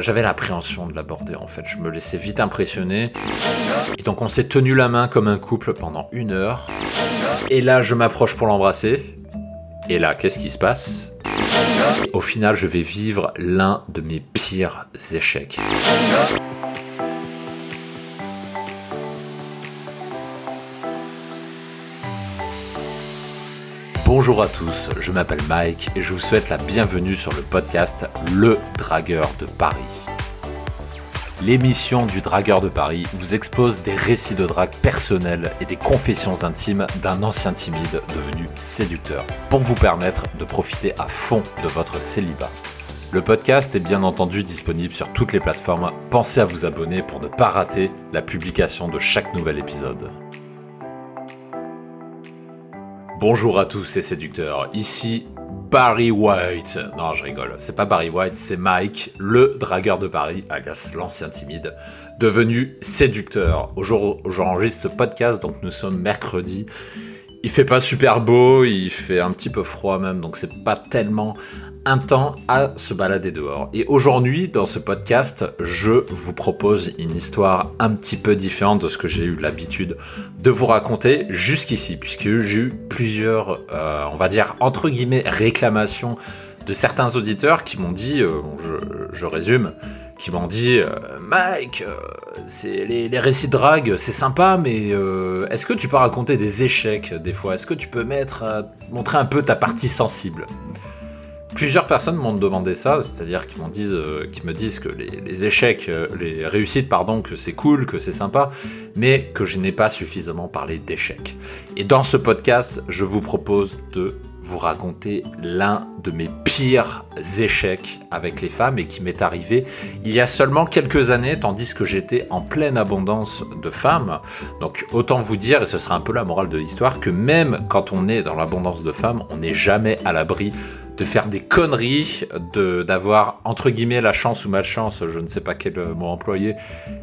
J'avais l'appréhension de l'aborder en fait, je me laissais vite impressionner. Et donc on s'est tenu la main comme un couple pendant une heure. Et là je m'approche pour l'embrasser. Et là qu'est-ce qui se passe? Au final je vais vivre l'un de mes pires échecs. Bonjour à tous, je m'appelle Mike et je vous souhaite la bienvenue sur le podcast Le Dragueur de Paris. L'émission du Dragueur de Paris vous expose des récits de drague personnels et des confessions intimes d'un ancien timide devenu séducteur pour vous permettre de profiter à fond de votre célibat. Le podcast est bien entendu disponible sur toutes les plateformes. Pensez à vous abonner pour ne pas rater la publication de chaque nouvel épisode. Bonjour à tous ces séducteurs, ici Barry White. Non, je rigole, c'est pas Barry White, c'est Mike, le dragueur de Paris, alias l'ancien timide, devenu séducteur. Au jour où j'enregistre ce podcast, donc nous sommes mercredi. Il fait pas super beau, il fait un petit peu froid même, donc c'est pas tellement un temps à se balader dehors. Et aujourd'hui, dans ce podcast, je vous propose une histoire un petit peu différente de ce que j'ai eu l'habitude de vous raconter jusqu'ici, puisque j'ai eu plusieurs, euh, on va dire, entre guillemets, réclamations de certains auditeurs qui m'ont dit, euh, je, résume, qui m'ont dit euh, Mike, c'est les, récits de drague, c'est sympa, mais est-ce que tu peux raconter des échecs des fois? Est-ce que tu peux mettre, montrer un peu ta partie sensible? Plusieurs personnes m'ont demandé ça, c'est-à-dire qu'ils disent, euh, me disent que les, échecs, euh, les réussites, pardon, que c'est cool, que c'est sympa, mais que je n'ai pas suffisamment parlé d'échecs. Et dans ce podcast, je vous propose de vous raconter l'un de mes pires échecs avec les femmes et qui m'est arrivé il y a seulement quelques années, tandis que j'étais en pleine abondance de femmes. Donc autant vous dire, et ce sera un peu la morale de l'histoire, que même quand on est dans l'abondance de femmes, on n'est jamais à l'abri de faire des conneries, d'avoir entre guillemets la chance ou malchance, je ne sais pas quel mot employer,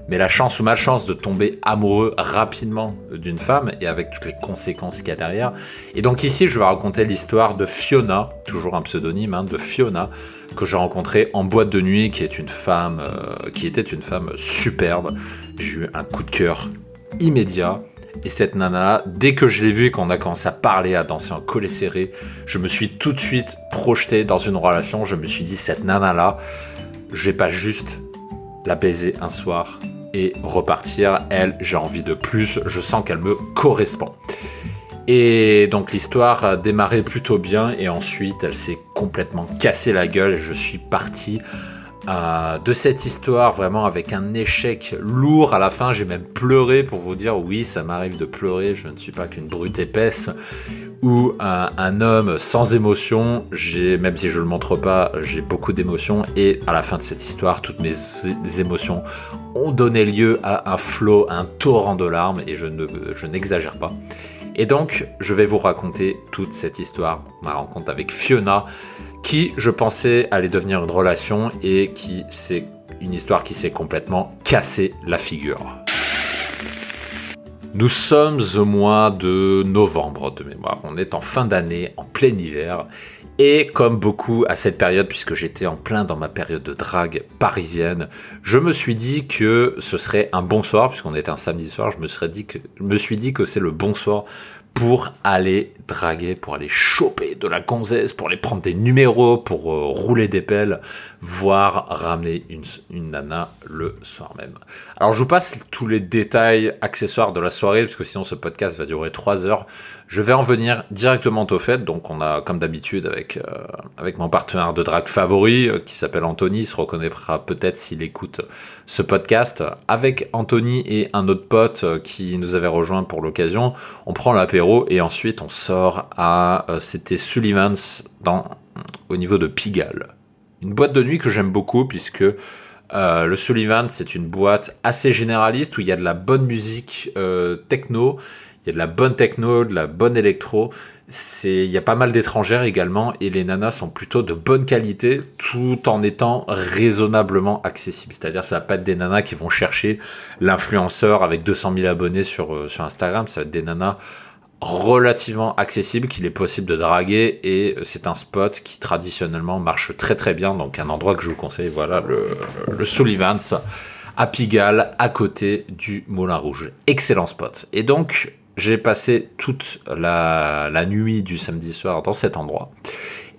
mais la chance ou malchance de tomber amoureux rapidement d'une femme et avec toutes les conséquences qu'il y a derrière. Et donc ici, je vais raconter l'histoire de Fiona, toujours un pseudonyme, hein, de Fiona, que j'ai rencontrée en boîte de nuit, qui est une femme, euh, qui était une femme superbe. J'ai eu un coup de cœur immédiat. Et cette nana, dès que je l'ai vue et qu'on a commencé à parler, à danser en collet serré, je me suis tout de suite projeté dans une relation. Je me suis dit, cette nana-là, je vais pas juste la baiser un soir et repartir. Elle, j'ai envie de plus. Je sens qu'elle me correspond. Et donc l'histoire a démarré plutôt bien et ensuite elle s'est complètement cassée la gueule et je suis parti de cette histoire, vraiment avec un échec lourd à la fin. J'ai même pleuré pour vous dire oui, ça m'arrive de pleurer, je ne suis pas qu'une brute épaisse ou un, homme sans émotion. Même si je ne le montre pas, j'ai beaucoup d'émotions et à la fin de cette histoire, toutes mes émotions ont donné lieu à un flot, un torrent de larmes et je, ne, je n'exagère pas. Et donc, je vais vous raconter toute cette histoire, ma rencontre avec Fiona, qui, je pensais, allait devenir une relation et qui c'est une histoire qui s'est complètement cassé la figure. Nous sommes au mois de novembre de mémoire. On est en fin d'année, en plein hiver. Et comme beaucoup à cette période, puisque j'étais en plein dans ma période de drague parisienne, je me suis dit que ce serait un bon soir, puisqu'on est un samedi soir, je me, je me suis dit que c'est le bon soir pour aller draguer, pour aller choper de la gonzesse, pour aller prendre des numéros, pour euh, rouler des pelles, voire ramener une, une, nana le soir même. Alors je vous passe tous les détails accessoires de la soirée, parce que sinon ce podcast va durer 3 heures. Je vais en venir directement au fait. Donc, on a, comme d'habitude, avec, euh, avec mon partenaire de drague favori, euh, qui s'appelle Anthony, il se reconnaîtra peut-être s'il écoute ce podcast. Avec Anthony et un autre pote euh, qui nous avait rejoint pour l'occasion, on prend l'apéro et ensuite on sort à. C'était Sullivan's dans, au niveau de Pigalle. Une boîte de nuit que j'aime beaucoup puisque. le Sullivan, c'est une boîte assez généraliste où il y a de la bonne musique techno, il y a de la bonne techno, de la bonne électro. Il y a pas mal d'étrangères également et les nanas sont plutôt de bonne qualité tout en étant raisonnablement accessibles. C'est-à-dire ça va pas être des nanas qui vont chercher l'influenceur avec 200 000 abonnés sur, euh, sur Instagram, ça va être des nanas relativement accessible qu'il est possible de draguer et c'est un spot qui traditionnellement marche très très bien. Donc un endroit que je vous conseille voilà le, Sullivan's à Pigalle à côté du Moulin Rouge. Excellent spot. Et donc j'ai passé toute la, la, nuit du samedi soir dans cet endroit.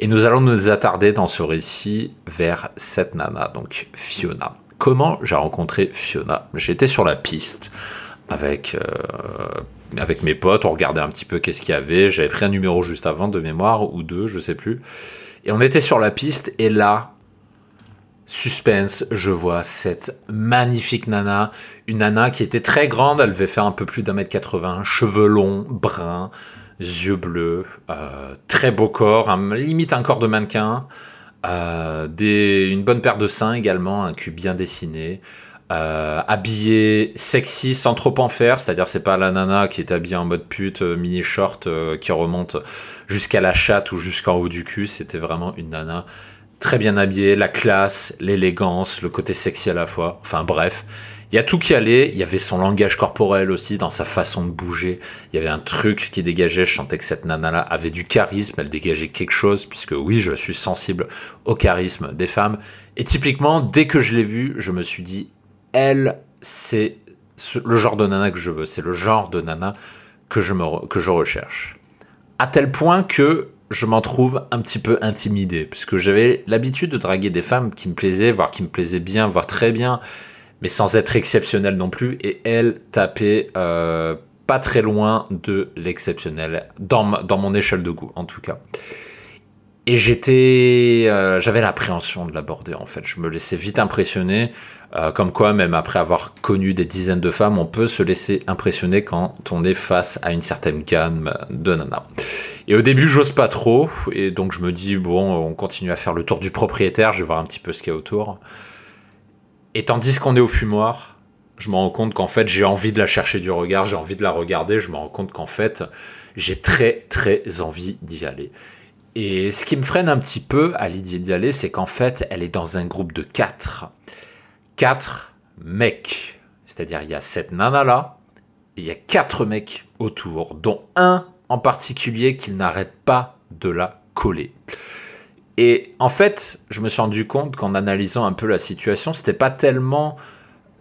Et nous allons nous attarder dans ce récit vers cette nana donc Fiona. Comment j'ai rencontré Fiona? J'étais sur la piste avec euh, avec mes potes, on regardait un petit peu qu'est-ce qu'il y avait. J'avais pris un numéro juste avant de mémoire, ou deux, je sais plus. Et on était sur la piste, et là, suspense, je vois cette magnifique nana. Une nana qui était très grande, elle devait faire un peu plus d'un mètre 80, cheveux longs, bruns, yeux bleus, euh, très beau corps, limite un corps de mannequin. Euh, une bonne paire de seins également, un cul bien dessiné, euh, habillé sexy sans trop en faire, c'est-à-dire c'est pas la nana qui est habillée en mode pute, euh, mini short euh, qui remonte jusqu'à la chatte ou jusqu'en haut du cul, c'était vraiment une nana très bien habillée, la classe, l'élégance, le côté sexy à la fois, enfin bref. Il y a tout qui allait, il y avait son langage corporel aussi, dans sa façon de bouger. Il y avait un truc qui dégageait, je sentais que cette nana-là avait du charisme, elle dégageait quelque chose, puisque oui, je suis sensible au charisme des femmes. Et typiquement, dès que je l'ai vue, je me suis dit, elle, c'est le genre de nana que je veux, c'est le genre de nana que je, recherche. À tel point que je m'en trouve un petit peu intimidé, puisque j'avais l'habitude de draguer des femmes qui me plaisaient, voire qui me plaisaient bien, voire très bien, mais sans être exceptionnelles non plus, et elle tapait euh, pas très loin de l'exceptionnel, dans, dans mon échelle de goût en tout cas. Et j'étais, euh, j'avais l'appréhension de l'aborder en fait. Je me laissais vite impressionner. Euh, comme quoi, même après avoir connu des dizaines de femmes, on peut se laisser impressionner quand on est face à une certaine gamme de nanas. Et au début, j'ose pas trop, et donc je me dis, bon, on continue à faire le tour du propriétaire, je vais voir un petit peu ce qu'il y a autour. Et tandis qu'on est au fumoir, je me rends compte qu'en fait, j'ai envie de la chercher du regard, j'ai envie de la regarder, je me rends compte qu'en fait, j'ai très très envie d'y aller. Et ce qui me freine un petit peu à l'idée d'y aller, c'est qu'en fait, elle est dans un groupe de quatre quatre mecs. C'est-à-dire, il y a cette nana-là, il y a quatre mecs autour, dont un en particulier qui n'arrête pas de la coller. Et en fait, je me suis rendu compte qu'en analysant un peu la situation, c'était pas tellement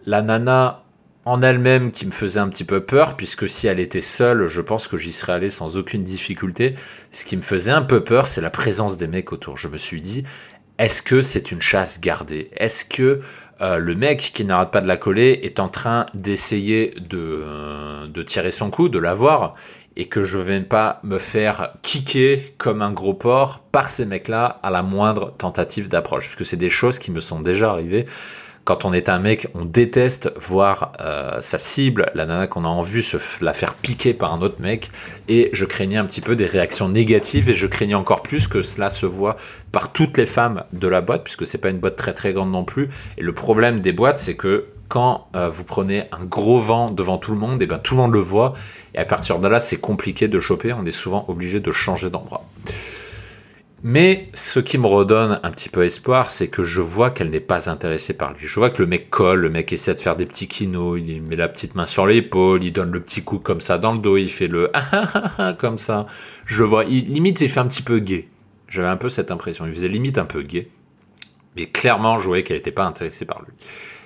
la nana en elle-même qui me faisait un petit peu peur, puisque si elle était seule, je pense que j'y serais allé sans aucune difficulté. Ce qui me faisait un peu peur, c'est la présence des mecs autour. Je me suis dit, est-ce que c'est une chasse gardée? Est-ce que euh, le mec qui n'arrête pas de la coller est en train d'essayer de, euh, de, tirer son coup, de l'avoir, et que je vais pas me faire kicker comme un gros porc par ces mecs-là à la moindre tentative d'approche, puisque c'est des choses qui me sont déjà arrivées quand on est un mec, on déteste voir euh, sa cible, la nana qu'on a en vue, se la faire piquer par un autre mec. Et je craignais un petit peu des réactions négatives et je craignais encore plus que cela se voit par toutes les femmes de la boîte, puisque c'est pas une boîte très très grande non plus. Et le problème des boîtes, c'est que quand euh, vous prenez un gros vent devant tout le monde, et ben tout le monde le voit. Et à partir de là, c'est compliqué de choper. On est souvent obligé de changer d'endroit. Mais ce qui me redonne un petit peu espoir, c'est que je vois qu'elle n'est pas intéressée par lui. Je vois que le mec colle, le mec essaie de faire des petits kinos, il met la petite main sur l'épaule, il donne le petit coup comme ça dans le dos, il fait le ah ah ah, ah comme ça. Je vois, il, limite il fait un petit peu gay. J'avais un peu cette impression, il faisait limite un peu gay. Mais clairement, je voyais qu'elle n'était pas intéressée par lui.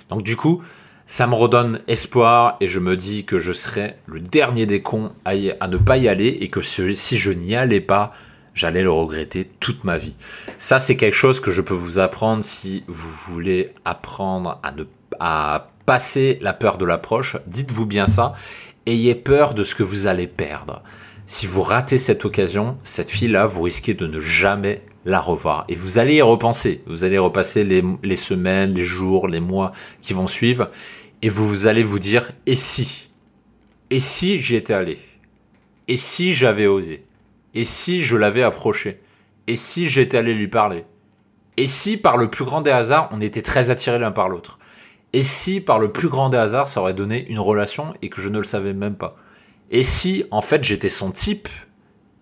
Donc du coup, ça me redonne espoir et je me dis que je serais le dernier des cons à, à ne pas y aller et que si je n'y allais pas, j'allais le regretter toute ma vie. Ça, c'est quelque chose que je peux vous apprendre si vous voulez apprendre à ne à passer la peur de l'approche. Dites-vous bien ça. Ayez peur de ce que vous allez perdre. Si vous ratez cette occasion, cette fille-là, vous risquez de ne jamais la revoir. Et vous allez y repenser. Vous allez repasser les, semaines, les jours, les mois qui vont suivre. Et vous allez vous dire, et si? Et si j'y étais allé? Et si j'avais osé? Et si je l'avais approché? Et si j'étais allé lui parler? Et si, par le plus grand des hasards, on était très attirés l'un par l'autre? Et si, par le plus grand des hasards, ça aurait donné une relation et que je ne le savais même pas? Et si, en fait, j'étais son type,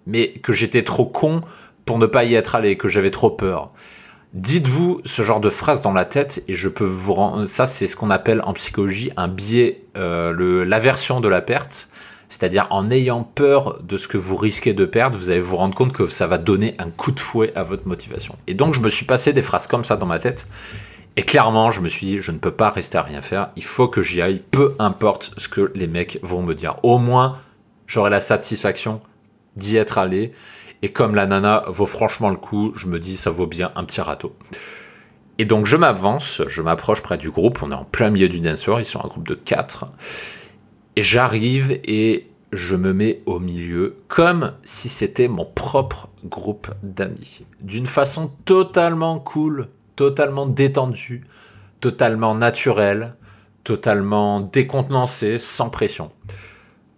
mais que j'étais trop con pour ne pas y être allé, que j'avais trop peur? Dites-vous ce genre de phrase dans la tête et je peux vous rendre. Ça, c'est ce qu'on appelle en psychologie un biais, euh, l'aversion de la perte. C'est-à-dire en ayant peur de ce que vous risquez de perdre, vous allez vous rendre compte que ça va donner un coup de fouet à votre motivation. Et donc je me suis passé des phrases comme ça dans ma tête. Et clairement, je me suis dit, je ne peux pas rester à rien faire, il faut que j'y aille, peu importe ce que les mecs vont me dire. Au moins, j'aurai la satisfaction d'y être allé. Et comme la nana vaut franchement le coup, je me dis, ça vaut bien un petit râteau. Et donc je m'avance, je m'approche près du groupe, on est en plein milieu du dancer, ils sont un groupe de 4. Et j'arrive et je me mets au milieu comme si c'était mon propre groupe d'amis. D'une façon totalement cool, totalement détendue, totalement naturelle, totalement décontenancée, sans pression.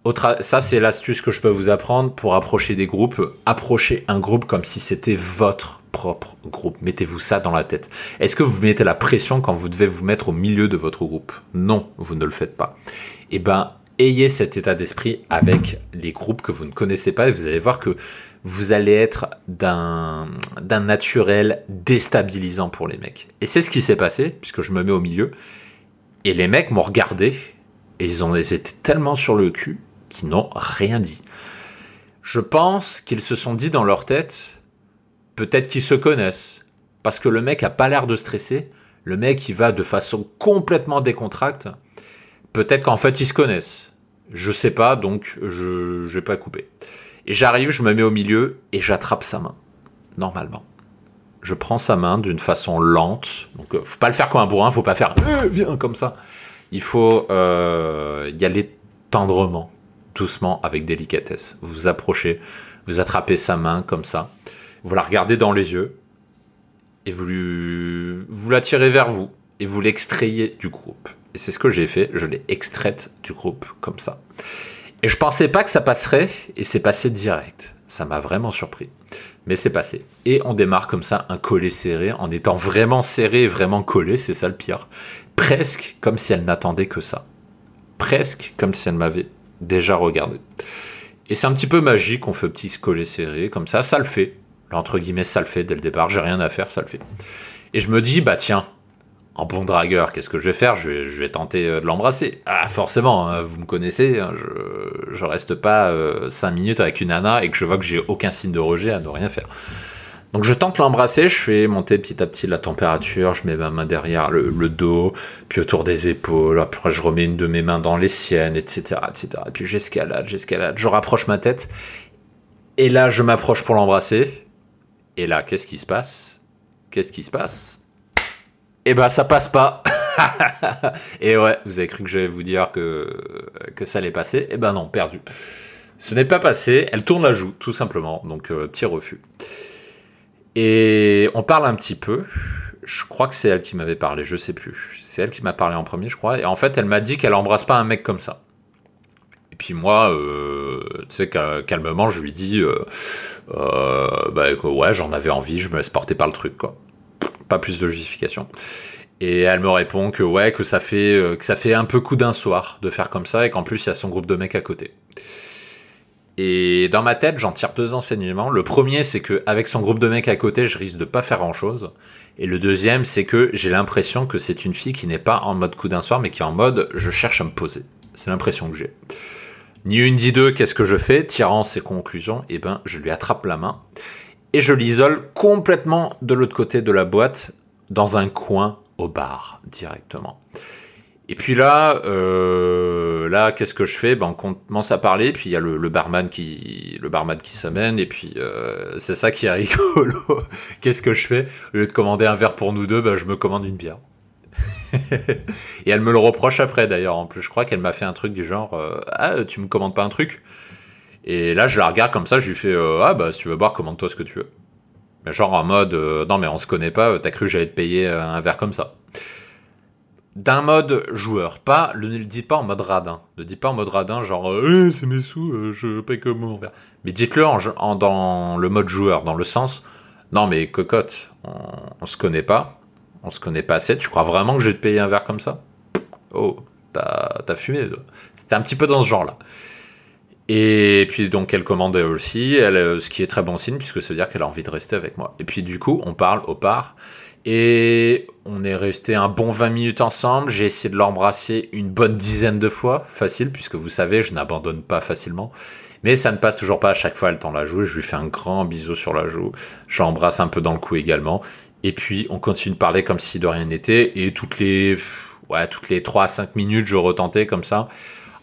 Autre, ça, c'est l'astuce que je peux vous apprendre pour approcher des groupes. Approchez un groupe comme si c'était votre propre groupe. Mettez-vous ça dans la tête. Est-ce que vous mettez la pression quand vous devez vous mettre au milieu de votre groupe? Non, vous ne le faites pas. Eh ben, ayez cet état d'esprit avec les groupes que vous ne connaissez pas et vous allez voir que vous allez être d'un naturel déstabilisant pour les mecs. Et c'est ce qui s'est passé, puisque je me mets au milieu, et les mecs m'ont regardé, et ils, ont, étaient tellement sur le cul qu'ils n'ont rien dit. Je pense qu'ils se sont dit dans leur tête, peut-être qu'ils se connaissent, parce que le mec a pas l'air de stresser, le mec il va de façon complètement décontracte, peut-être qu'en fait ils se connaissent. Je sais pas, donc je n'ai pas coupé. Et j'arrive, je me mets au milieu et j'attrape sa main, normalement. Je prends sa main d'une façon lente. Donc, euh, faut pas le faire comme un bourrin, faut pas faire eh, viens comme ça. Il faut euh, y aller tendrement, doucement, avec délicatesse. Vous vous approchez, vous attrapez sa main comme ça, vous la regardez dans les yeux et vous, vous la tirez vers vous et vous l'extrayez du groupe. Et c'est ce que j'ai fait, je l'ai extraite du groupe comme ça. Et je pensais pas que ça passerait, et c'est passé direct. Ça m'a vraiment surpris. Mais c'est passé. Et on démarre comme ça un collet serré, en étant vraiment serré vraiment collé, c'est ça le pire. Presque comme si elle n'attendait que ça. Presque comme si elle m'avait déjà regardé. Et c'est un petit peu magique, on fait petit collet serré, comme ça, ça le fait. Entre guillemets, ça le fait dès le départ, j'ai rien à faire, ça le fait. Et je me dis, bah tiens, en bon dragueur, qu'est-ce que je vais faire? Je vais, tenter euh, de l'embrasser. Ah, forcément, hein, vous me connaissez, hein, je, je reste pas 5 euh, minutes avec une nana et que je vois que j'ai aucun signe de rejet à ne rien faire. Donc je tente l'embrasser, je fais monter petit à petit la température, je mets ma main derrière le, dos, puis autour des épaules, après je remets une de mes mains dans les siennes, etc. etc. Et puis j'escalade, j'escalade, je rapproche ma tête, et là je m'approche pour l'embrasser, et là qu'est-ce qui se passe? Qu'est-ce qui se passe? Eh ben ça passe pas. et ouais, vous avez cru que j'allais vous dire que, ça allait passer. Et eh ben non, perdu. Ce n'est pas passé, elle tourne la joue, tout simplement. Donc euh, petit refus. Et on parle un petit peu. Je crois que c'est elle qui m'avait parlé, je sais plus. C'est elle qui m'a parlé en premier, je crois. Et en fait, elle m'a dit qu'elle embrasse pas un mec comme ça. Et puis moi, euh, tu sais, calmement, je lui dis, euh, bah, ouais, j'en avais envie, je me laisse porter par le truc, quoi pas plus de justification. Et elle me répond que ouais, que ça fait, euh, que ça fait un peu coup d'un soir de faire comme ça et qu'en plus il y a son groupe de mecs à côté. Et dans ma tête, j'en tire deux enseignements. Le premier, c'est que avec son groupe de mecs à côté, je risque de pas faire grand chose. Et le deuxième, c'est que j'ai l'impression que c'est une fille qui n'est pas en mode coup d'un soir, mais qui est en mode je cherche à me poser. C'est l'impression que j'ai. Ni une ni deux, qu'est-ce que je fais? Tirant ses conclusions, eh ben je lui attrape la main et je l'isole complètement de l'autre côté de la boîte, dans un coin au bar directement. Et puis là, euh, là, qu'est-ce que je fais? Ben, On commence à parler, puis il y a le, barman qui, le barman qui s'amène, et puis euh, c'est ça qui est rigolo. qu'est-ce que je fais? Au lieu de commander un verre pour nous deux, ben, je me commande une bière. et elle me le reproche après d'ailleurs. En plus, je crois qu'elle m'a fait un truc du genre euh, Ah, tu me commandes pas un truc? Et là, je la regarde comme ça, je lui fais euh, Ah, bah, si tu veux boire, commande-toi ce que tu veux. Mais genre en mode euh, Non, mais on se connaît pas, t'as cru que j'allais te payer euh, un verre comme ça. D'un mode joueur, pas, ne le dites pas en mode radin. Ne dites pas en mode radin, genre eh, c'est mes sous, je paye comme mon verre. Mais dites-le en, dans le mode joueur, dans le sens Non, mais cocotte, on, se connaît pas, on se connaît pas assez, tu crois vraiment que je vais te payer un verre comme ça? Oh, t'as fumé. C'était un petit peu dans ce genre-là. Et puis donc elle commande elle aussi, elle, euh, ce qui est très bon signe puisque ça veut dire qu'elle a envie de rester avec moi. Et puis du coup on parle au par Et on est resté un bon 20 minutes ensemble. J'ai essayé de l'embrasser une bonne dizaine de fois, facile, puisque vous savez, je n'abandonne pas facilement. Mais ça ne passe toujours pas à chaque fois, elle tend la joue. Je lui fais un grand bisou sur la joue. J'embrasse un peu dans le cou également. Et puis, on continue de parler comme si de rien n'était. Et toutes les, ouais, toutes les 3 à 5 minutes, je retentais comme ça,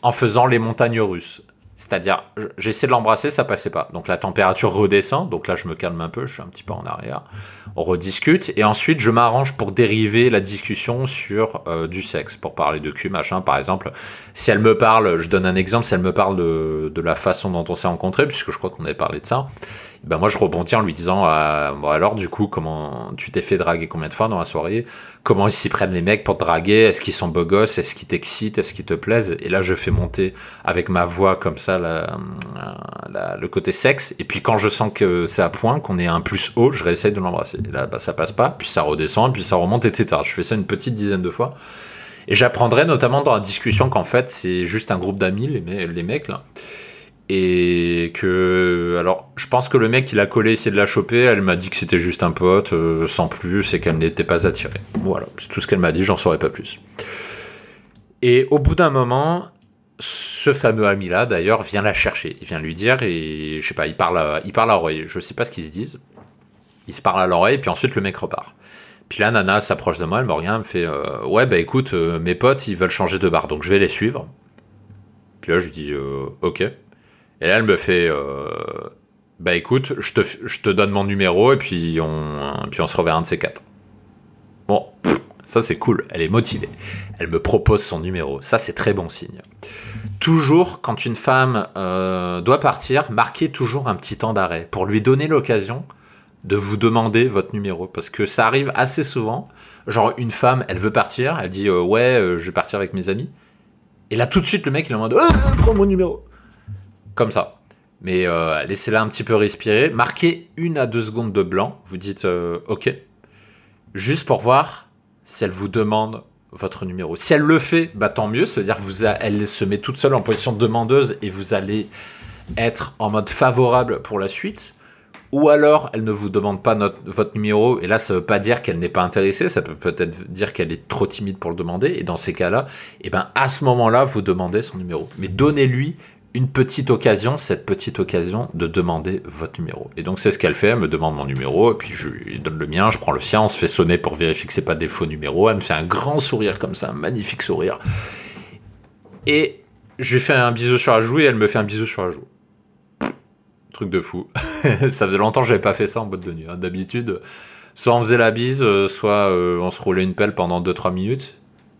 en faisant les montagnes russes. C'est-à-dire, j'essaie de l'embrasser, ça passait pas. Donc la température redescend, donc là je me calme un peu, je suis un petit peu en arrière. On rediscute, et ensuite je m'arrange pour dériver la discussion sur euh, du sexe, pour parler de cul, machin. Par exemple, si elle me parle, je donne un exemple, si elle me parle de, de la façon dont on s'est rencontrés, puisque je crois qu'on avait parlé de ça, ben moi je rebondis en lui disant euh, bon alors du coup comment tu t'es fait draguer combien de fois dans la soirée? Comment ils s'y prennent les mecs pour draguer? Est-ce qu'ils sont beaux gosses? Est-ce qu'ils t'excitent? Est-ce qu'ils te plaisent? Et là je fais monter avec ma voix comme ça le côté sexe. Et puis quand je sens que c'est à point qu'on est un plus haut je réessaye de l'embrasser. Et là bah, ça passe pas. Puis ça redescend puis ça remonte etc je fais ça une petite dizaine de fois. Et j'apprendrai notamment dans la discussion qu'en fait c'est juste un groupe d'amis les, les mecs là. Et que alors je pense que le mec qui l'a collé essayé de la choper elle m'a dit que c'était juste un pote euh, sans plus et qu'elle n'était pas attirée. Voilà c'est tout ce qu'elle m'a dit j'en saurais pas plus. Et au bout d'un moment ce fameux ami là d'ailleurs vient la chercher. Il vient lui dire et je sais pas il parle à, il parle à l'oreille je sais pas ce qu'ils se disent. Il se parle à l'oreille puis ensuite le mec repart. Puis là Nana s'approche de moi elle me regarde elle me fait euh, ouais bah écoute euh, mes potes ils veulent changer de bar donc je vais les suivre. Puis là je lui dis ok. Et là, elle me fait Bah écoute, je te, je te, donne mon numéro et puis on, puis on se reverra un de ces quatre. Bon, ça c'est cool, elle est motivée. Elle me propose son numéro, ça c'est très bon signe. Toujours, quand une femme euh, doit partir, marquez toujours un petit temps d'arrêt pour lui donner l'occasion de vous demander votre numéro. Parce que ça arrive assez souvent. Genre, une femme, elle veut partir, elle dit euh, Ouais, je vais partir avec mes amis. Et là, tout de suite, le mec, il est en mode Prends mon numéro comme ça. Mais euh, laissez-la un petit peu respirer. Marquez une à deux secondes de blanc. Vous dites euh, OK. Juste pour voir si elle vous demande votre numéro. Si elle le fait, bah tant mieux. C'est-à-dire qu'elle se met toute seule en position demandeuse et vous allez être en mode favorable pour la suite. Ou alors, elle ne vous demande pas votre numéro, et là, ça ne veut pas dire qu'elle n'est pas intéressée, ça peut peut-être dire qu'elle est trop timide pour le demander, et dans ces cas-là, eh ben, à ce moment-là, vous demandez son numéro. Mais donnez-lui une petite occasion, cette petite occasion de demander votre numéro. Et donc c'est ce qu'elle fait, elle me demande mon numéro, et puis je lui donne le mien, je prends le sien, on se fait sonner pour vérifier que c'est pas des faux numéros, elle me fait un grand sourire comme ça, un magnifique sourire. Et je lui fais un bisou sur la joue et elle me fait un bisou sur la joue. Truc de fou. ça faisait longtemps que j'avais pas fait ça en boîte de nuit. Hein. D'habitude, soit on faisait la bise, euh, soit euh, on se roulait une pelle pendant 2-3 minutes.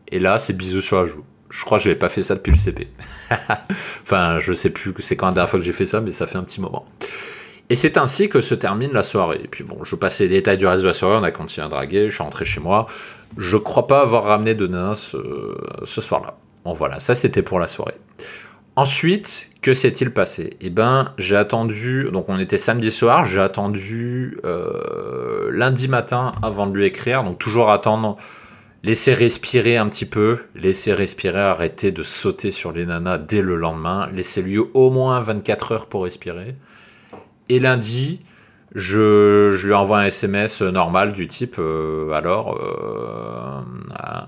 Et là, c'est bisou sur la joue. Je crois que je n'avais pas fait ça depuis le CP. enfin, je sais plus c'est quand la dernière fois que j'ai fait ça, mais ça fait un petit moment. Et c'est ainsi que se termine la soirée. Et puis bon, je passe les détails du reste de la soirée, on a continué à draguer, je suis rentré chez moi. Je crois pas avoir ramené de nains ce, soir-là. Bon voilà, ça c'était pour la soirée. Ensuite, que s'est-il passé? Eh ben, j'ai attendu, donc on était samedi soir, j'ai attendu euh, lundi matin avant de lui écrire, donc toujours attendre Laissez respirer un petit peu, laissez respirer, arrêtez de sauter sur les nanas dès le lendemain, laissez-lui au moins 24 heures pour respirer. Et lundi, je, lui envoie un SMS normal du type euh, alors, euh,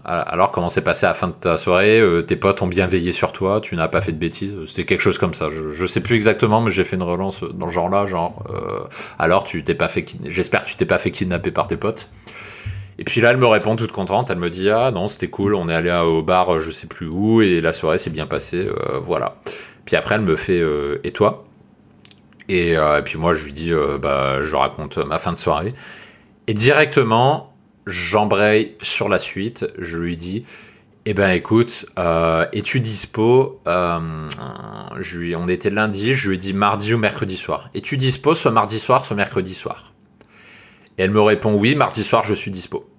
alors comment s'est passé à la fin de ta soirée euh, Tes potes ont bien veillé sur toi, tu n'as pas fait de bêtises C'était quelque chose comme ça. Je, ne sais plus exactement, mais j'ai fait une relance dans le genre-là, genre alors tu t'es pas fait, j'espère que tu t'es pas fait kidnapper par tes potes. Et puis là, elle me répond toute contente. Elle me dit Ah non, c'était cool, on est allé au bar, je sais plus où, et la soirée s'est bien passée. Euh, voilà. Puis après, elle me fait euh, Et toi? Euh, et, puis moi, je lui dis bah, Je raconte ma fin de soirée. Et directement, j'embraye sur la suite. Je lui dis eh ben écoute, es-tu dispo On était lundi, je lui ai dit mardi ou mercredi soir. Es-tu dispo soit mardi soir, soit mercredi soir? Et elle me répond oui, mardi soir je suis dispo.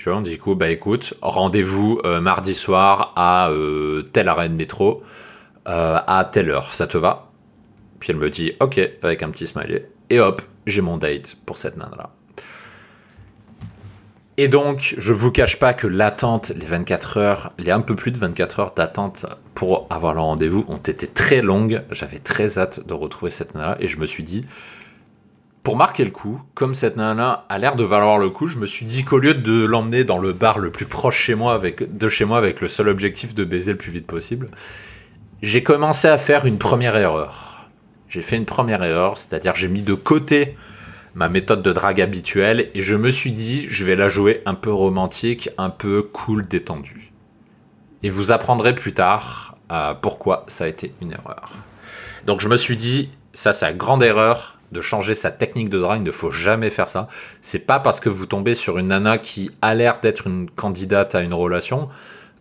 Puis on dit coup, bah écoute, rendez-vous euh, mardi soir à euh, telle arrêt de métro, euh, à telle heure, ça te va? Puis elle me dit ok, avec un petit smiley. Et hop, j'ai mon date pour cette nana-là. Et donc, je vous cache pas que l'attente, les 24 heures, les un peu plus de 24 heures d'attente pour avoir le rendez-vous ont été très longues. J'avais très hâte de retrouver cette nana et je me suis dit, pour marquer le coup, comme cette nana a l'air de valoir le coup, je me suis dit qu'au lieu de l'emmener dans le bar le plus proche de chez moi avec le seul objectif de baiser le plus vite possible, j'ai commencé à faire une première erreur. J'ai fait une première erreur, c'est-à-dire j'ai mis de côté ma méthode de drague habituelle et je me suis dit je vais la jouer un peu romantique, un peu cool, détendu. Et vous apprendrez plus tard euh, pourquoi ça a été une erreur. Donc je me suis dit ça c'est la grande erreur de changer sa technique de drague, il ne faut jamais faire ça. C'est pas parce que vous tombez sur une nana qui a l'air d'être une candidate à une relation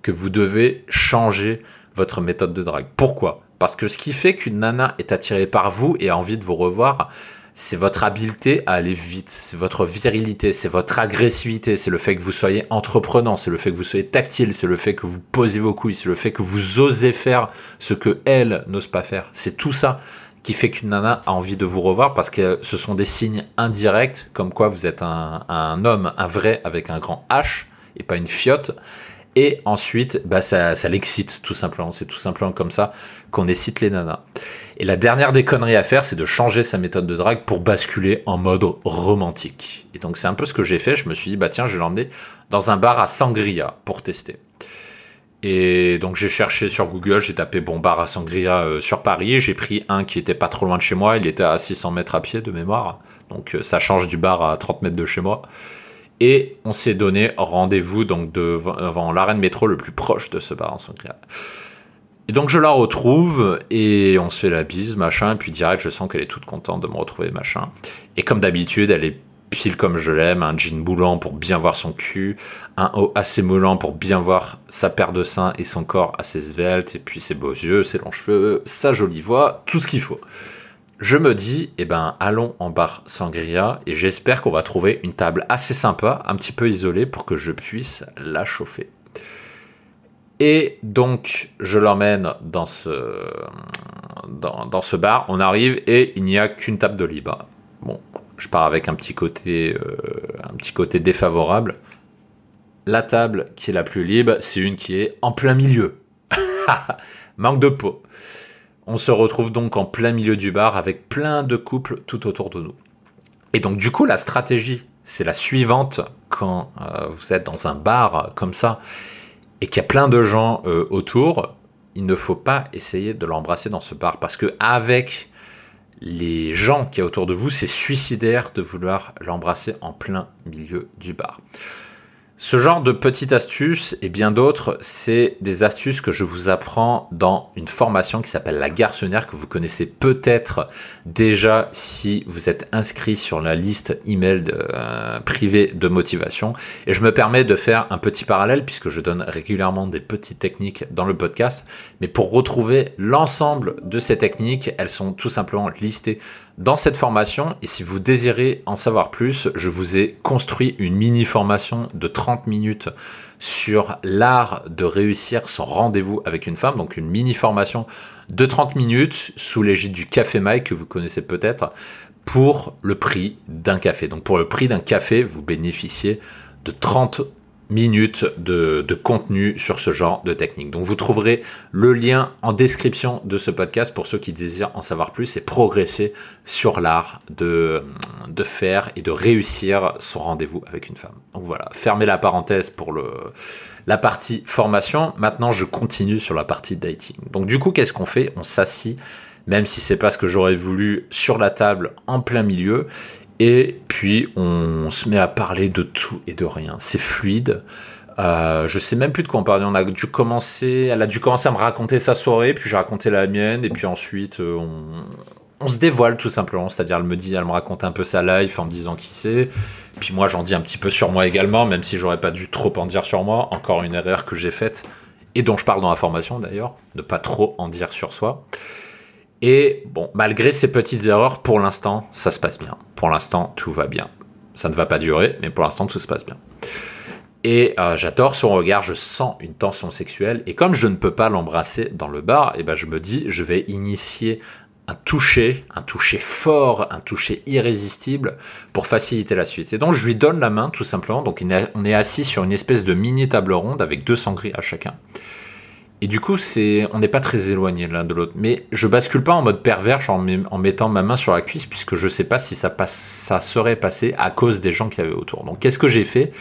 que vous devez changer votre méthode de drague. Pourquoi? Parce que ce qui fait qu'une nana est attirée par vous et a envie de vous revoir, c'est votre habileté à aller vite, c'est votre virilité, c'est votre agressivité, c'est le fait que vous soyez entreprenant, c'est le fait que vous soyez tactile, c'est le fait que vous posez vos couilles, c'est le fait que vous osez faire ce que elle n'ose pas faire. C'est tout ça qui fait qu'une nana a envie de vous revoir parce que ce sont des signes indirects comme quoi vous êtes un, homme, un vrai avec un grand H et pas une fiotte. Et ensuite, bah ça, ça l'excite tout simplement. C'est tout simplement comme ça qu'on excite les nanas. Et la dernière des conneries à faire, c'est de changer sa méthode de drague pour basculer en mode romantique. Et donc c'est un peu ce que j'ai fait. Je me suis dit, bah tiens, je vais l'emmener dans un bar à Sangria pour tester. Et donc j'ai cherché sur Google, j'ai tapé bon bar à sangria euh, sur Paris, j'ai pris un qui était pas trop loin de chez moi, il était à 600 mètres à pied de mémoire, donc euh, ça change du bar à 30 mètres de chez moi. Et on s'est donné rendez-vous donc devant l'arène métro le plus proche de ce bar en sangria. Et donc je la retrouve et on se fait la bise, machin, et puis direct je sens qu'elle est toute contente de me retrouver, machin. Et comme d'habitude, elle est pile comme je l'aime, un jean boulant pour bien voir son cul, un haut assez moulant pour bien voir sa paire de seins et son corps assez svelte, et puis ses beaux yeux, ses longs cheveux, sa jolie voix, tout ce qu'il faut. Je me dis, eh ben, allons en bar sangria, et j'espère qu'on va trouver une table assez sympa, un petit peu isolée, pour que je puisse la chauffer. Et donc, je l'emmène dans ce, dans, ce bar, on arrive, et il n'y a qu'une table de libre. Bon, je pars avec un petit côté, euh, un petit côté défavorable. La table qui est la plus libre, c'est une qui est en plein milieu. Manque de peau. On se retrouve donc en plein milieu du bar avec plein de couples tout autour de nous. Et donc du coup, la stratégie, c'est la suivante quand euh, vous êtes dans un bar comme ça et qu'il y a plein de gens euh, autour. Il ne faut pas essayer de l'embrasser dans ce bar parce que avec les gens qui a autour de vous, c'est suicidaire de vouloir l'embrasser en plein milieu du bar. Ce genre de petites astuces et bien d'autres, c'est des astuces que je vous apprends dans une formation qui s'appelle la garçonnière que vous connaissez peut-être déjà si vous êtes inscrit sur la liste email euh, privée de motivation. Et je me permets de faire un petit parallèle puisque je donne régulièrement des petites techniques dans le podcast. Mais pour retrouver l'ensemble de ces techniques, elles sont tout simplement listées dans cette formation, et si vous désirez en savoir plus, je vous ai construit une mini formation de 30 minutes sur l'art de réussir son rendez-vous avec une femme, donc une mini formation de 30 minutes sous l'égide du Café Mike que vous connaissez peut-être pour le prix d'un café. Donc pour le prix d'un café, vous bénéficiez de 30 minutes de, contenu sur ce genre de technique. Donc vous trouverez le lien en description de ce podcast pour ceux qui désirent en savoir plus et progresser sur l'art de, faire et de réussir son rendez-vous avec une femme. Donc voilà, fermez la parenthèse pour le, la partie formation. Maintenant, je continue sur la partie dating. Donc du coup, qu'est-ce qu'on fait? On s'assit même si c'est pas ce que j'aurais voulu sur la table en plein milieu et puis on se met à parler de tout et de rien. C'est fluide. Euh, je sais même plus de quoi on parlait. On a dû commencer, elle a dû commencer à me raconter sa soirée, puis j'ai raconté la mienne, et puis ensuite euh, on, se dévoile tout simplement. C'est-à-dire, elle me dit, elle me raconte un peu sa life en me disant qui c'est. Puis moi, j'en dis un petit peu sur moi également, même si j'aurais pas dû trop en dire sur moi. Encore une erreur que j'ai faite et dont je parle dans la formation d'ailleurs, ne pas trop en dire sur soi. Et bon, malgré ces petites erreurs, pour l'instant, ça se passe bien. Pour l'instant, tout va bien. Ça ne va pas durer, mais pour l'instant, tout se passe bien. Et euh, j'adore son regard, je sens une tension sexuelle. Et comme je ne peux pas l'embrasser dans le bar, et eh ben je me dis, je vais initier un toucher, un toucher fort, un toucher irrésistible pour faciliter la suite. Et donc je lui donne la main tout simplement. Donc on est assis sur une espèce de mini table ronde avec deux sangries à chacun. Et du coup, c'est, on n'est pas très éloigné l'un de l'autre. Mais je bascule pas en mode pervers en, mettant ma main sur la cuisse, puisque je sais pas si ça, passe, ça serait passé à cause des gens qui avaient autour. Donc, qu'est-ce que j'ai fait?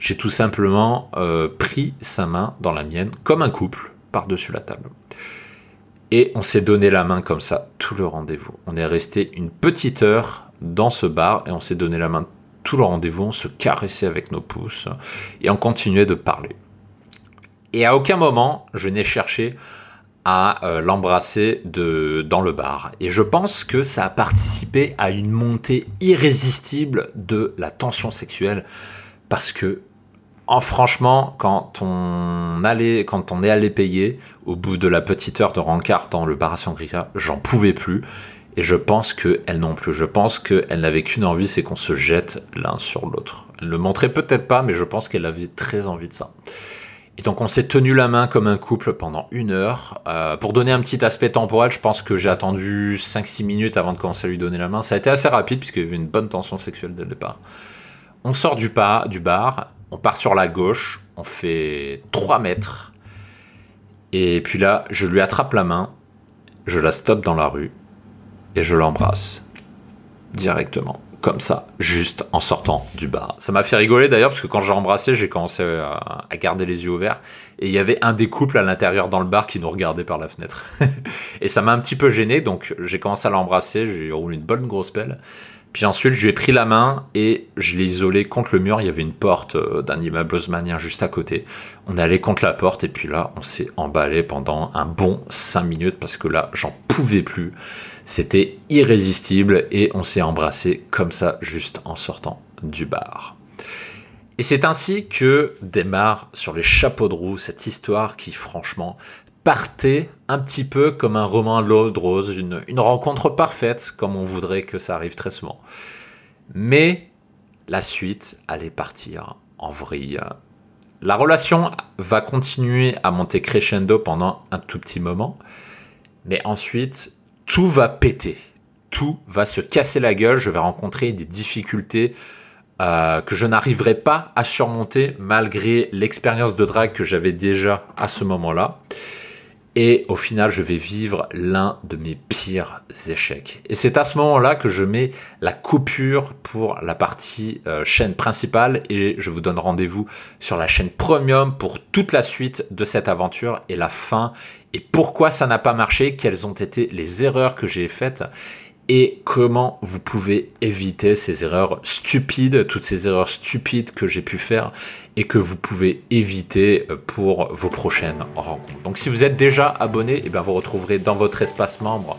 J'ai tout simplement euh, pris sa main dans la mienne, comme un couple, par-dessus la table. Et on s'est donné la main comme ça, tout le rendez-vous. On est resté une petite heure dans ce bar et on s'est donné la main tout le rendez-vous, on se caressait avec nos pouces et on continuait de parler. Et à aucun moment, je n'ai cherché à euh, l'embrasser dans le bar. Et je pense que ça a participé à une montée irrésistible de la tension sexuelle. Parce que, en, franchement, quand on, allait, quand on est allé payer, au bout de la petite heure de rencard dans le bar à Sangria, j'en pouvais plus. Et je pense qu'elle non plus. Je pense qu'elle n'avait qu'une envie, c'est qu'on se jette l'un sur l'autre. Elle ne le montrait peut-être pas, mais je pense qu'elle avait très envie de ça. Et donc on s'est tenu la main comme un couple pendant une heure. Euh, pour donner un petit aspect temporel, je pense que j'ai attendu 5-6 minutes avant de commencer à lui donner la main. Ça a été assez rapide puisqu'il y avait une bonne tension sexuelle dès le départ. On sort du, pas, du bar, on part sur la gauche, on fait 3 mètres. Et puis là, je lui attrape la main, je la stoppe dans la rue et je l'embrasse directement comme ça, juste en sortant du bar. Ça m'a fait rigoler d'ailleurs parce que quand j'ai embrassé, j'ai commencé à, garder les yeux ouverts et il y avait un des couples à l'intérieur dans le bar qui nous regardait par la fenêtre. et ça m'a un petit peu gêné, donc j'ai commencé à l'embrasser, j'ai roulé une bonne grosse pelle. Puis ensuite, je lui ai pris la main et je l'ai isolé contre le mur. Il y avait une porte euh, d'un immeuble haussmanien juste à côté. On allé contre la porte et puis là, on s'est emballé pendant un bon 5 minutes parce que là, j'en pouvais plus. C'était irrésistible et on s'est embrassé comme ça juste en sortant du bar. Et c'est ainsi que démarre sur les chapeaux de roue cette histoire qui franchement partait un petit peu comme un roman l'eau rose, une, une rencontre parfaite comme on voudrait que ça arrive très souvent. Mais la suite allait partir en vrille. La relation va continuer à monter crescendo pendant un tout petit moment, mais ensuite tout va péter. Tout va se casser la gueule. Je vais rencontrer des difficultés euh, que je n'arriverai pas à surmonter malgré l'expérience de drague que j'avais déjà à ce moment-là. Et au final, je vais vivre l'un de mes pires échecs. Et c'est à ce moment-là que je mets la coupure pour la partie euh, chaîne principale et je vous donne rendez-vous sur la chaîne premium pour toute la suite de cette aventure et la fin et pourquoi ça n'a pas marché, quelles ont été les erreurs que j'ai faites et comment vous pouvez éviter ces erreurs stupides, toutes ces erreurs stupides que j'ai pu faire et que vous pouvez éviter euh, pour vos prochaines rencontres. Donc si vous êtes déjà abonné, et eh bien vous retrouverez dans votre espace membre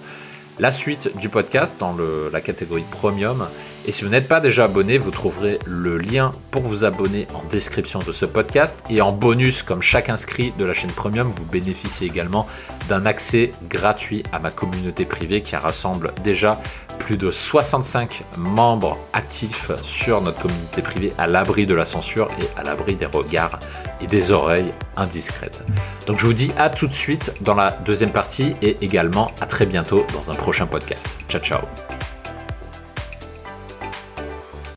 la suite du podcast dans la catégorie Premium. Et si vous n'êtes pas déjà abonné, vous trouverez le lien pour vous abonner en description de ce podcast. Et en bonus, comme chaque inscrit de la chaîne Premium, vous bénéficiez également d'un accès gratuit à ma communauté privée qui rassemble déjà plus de 65 membres actifs sur notre communauté privée à l'abri de la censure et à l'abri des regards et des oreilles indiscrètes. Donc je vous dis à tout de suite dans la deuxième partie et également à très bientôt dans un prochain podcast. Ciao ciao